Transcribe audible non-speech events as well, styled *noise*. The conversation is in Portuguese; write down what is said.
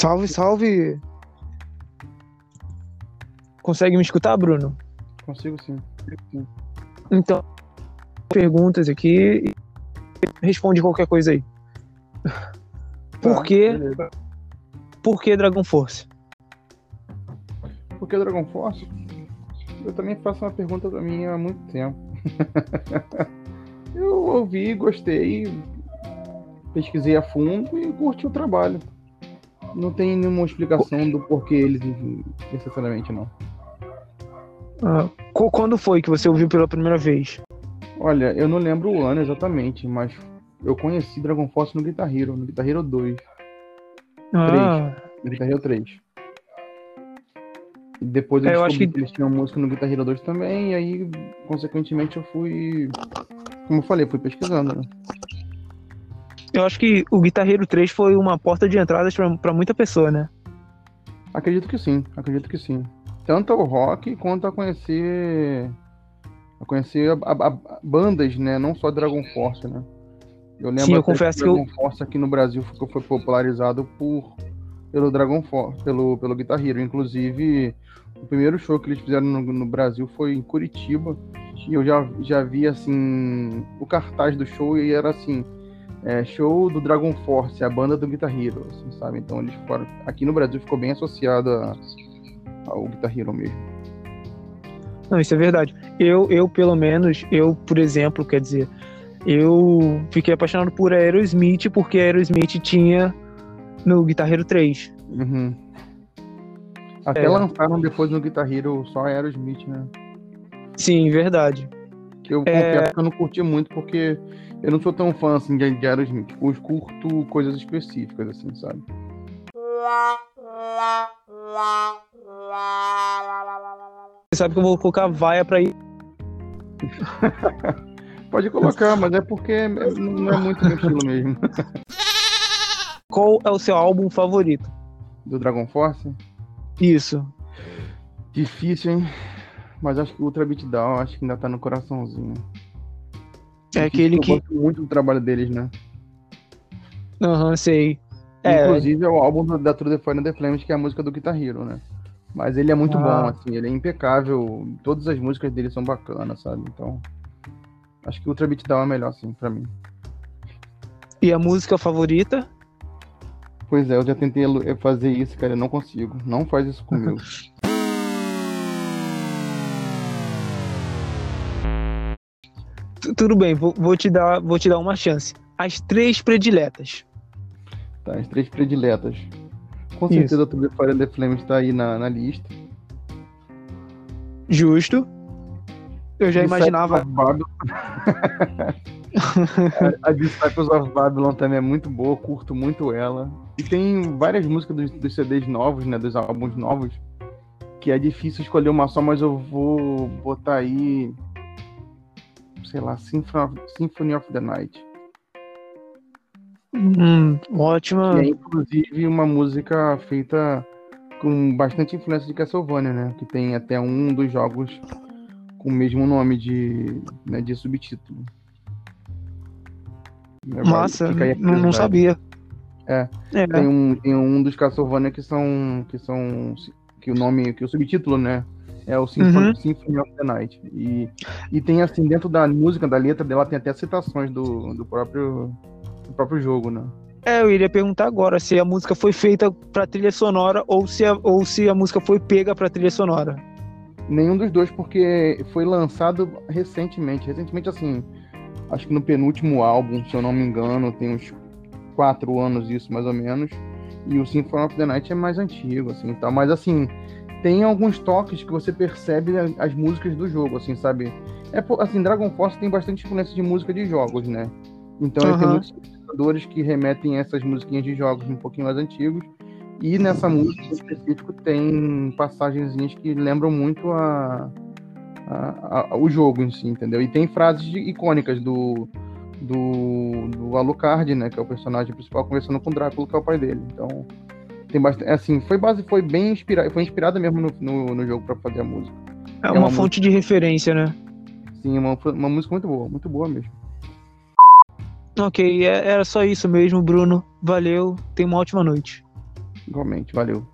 Salve, salve! Consegue me escutar, Bruno? Consigo sim. sim. Então, perguntas aqui responde qualquer coisa aí. Por Tá, que, beleza. por que Dragon Force? Por que Dragon Force? Eu também faço uma pergunta pra mim há muito tempo. *laughs* eu ouvi, gostei, pesquisei a fundo e curti o trabalho. Não tem nenhuma explicação do porquê eles necessariamente não. Ah, qu- quando foi que você ouviu pela primeira vez? Olha, eu não lembro o ano exatamente, mas eu conheci Dragon Force no Guitar Hero, no Guitar Hero 2, Ah, no Guitar Hero 3. E depois eu É, eu acho que... que- eles tinham música no Guitar Hero 2 também, e aí, consequentemente, eu fui. Como eu falei, fui pesquisando, né? eu acho que o Guitar Hero 3 foi uma porta de entrada pra, pra muita pessoa, né? Acredito que sim, acredito que sim. Tanto ao rock quanto a conhecer. A conhecer a- a- bandas, né? Não só Dragon Force, né? Eu lembro Sim, eu confesso que que eu- Dragon Force aqui no Brasil foi, foi popularizado por pelo Dragon Force, pelo, pelo Guitar Hero. Inclusive, o primeiro show que eles fizeram no, no Brasil foi em Curitiba. E eu já, já vi assim o cartaz do show e era assim. é, show do Dragon Force, a banda do Guitar Hero, assim, sabe? Então eles foram. Aqui no Brasil ficou bem associado a- ao Guitar Hero mesmo. Não, isso é verdade. Eu, eu pelo menos, eu, por exemplo, quer dizer, eu fiquei apaixonado por Aerosmith porque Aerosmith tinha no Guitar Hero 3. Uhum. Até É. lançaram depois no Guitar Hero só Aerosmith, né? Sim, verdade. Que eu É. confesso que eu não curti muito porque eu não sou tão fã assim de, de Aerosmith. Eu curto coisas específicas, assim, sabe? Você *laughs* sabe que eu vou colocar vaia pra ir. *laughs* Pode colocar, mas é porque é- não é muito meu estilo mesmo. *laughs* Qual é o seu álbum favorito? Do Dragon Force? Isso. Difícil, hein? Mas acho que o Ultra Beatdown acho que ainda tá no coraçãozinho. É Difícil, aquele eu que. gosto muito do trabalho deles, né? Aham, sei. É, Inclusive é o álbum da True and the Flames, que é a música do Guitar Hero, né? Mas ele é muito Ah. bom, assim, ele é impecável. Todas as músicas dele são bacanas, sabe? Então. Acho que o Ultra Beatdown é melhor, sim, pra mim. e a música favorita? Pois é, eu já tentei fazer isso, cara, eu não consigo. Não faz isso comigo. *laughs* Tu- Tudo bem, vou, vou te dar, vou te dar uma chance. As três prediletas. tá, as três prediletas. Com Isso. certeza a True the Fire the Flames tá aí na, na lista. Justo. Eu já imaginava. a, *laughs* a Disciples of Babylon também é muito boa, curto muito ela. E tem várias músicas dos, dos CDs novos, né? Dos álbuns novos. Que é difícil escolher uma só, mas eu vou botar aí. Sei lá, Symphony of, Symphony of the Night. Hum, ótima. Que é inclusive uma música feita com bastante influência de Castlevania, né? Que tem até um dos jogos com o mesmo nome de, né, de subtítulo. É, Massa, não, não sabia. É. É, Tem um, tem um dos Castlevania que são. que são. que o nome. que o subtítulo, né? É o Symphony, Uhum. Symphony of the Night. E, e tem assim, dentro da música, da letra dela, tem até citações do, do próprio. Do próprio jogo, né? É, eu iria perguntar agora se a música foi feita pra trilha sonora ou se a, ou se a música foi pega pra trilha sonora. Nenhum dos dois, porque foi lançado recentemente. Recentemente, assim, acho que no penúltimo álbum, se eu não me engano, tem uns quatro anos isso, mais ou menos. E o Symphony of the Night é mais antigo, assim, tal. Mas, assim, tem alguns toques que você percebe as músicas do jogo, assim, sabe? É, assim, Dragon Force tem bastante influência de música de jogos, né? Então ele tem muitos sintetizadores que remetem a essas musiquinhas de jogos um pouquinho mais antigos. E nessa música em específico tem passagenzinhas que lembram muito a, a- a- o jogo em si, entendeu? E tem frases de- icônicas do, do, do Alucard, né? Que é o personagem principal, conversando com o Drácula, que é o pai dele. Então, tem bastante. Assim, foi base, foi bem inspirada, foi inspirada mesmo no, no, no jogo para fazer a música. É, é uma, uma, fonte música... de referência, né? Sim, uma, uma música muito boa, muito boa mesmo. Ok, é, era só isso mesmo, Bruno. Valeu, tenha uma ótima noite. Igualmente, valeu.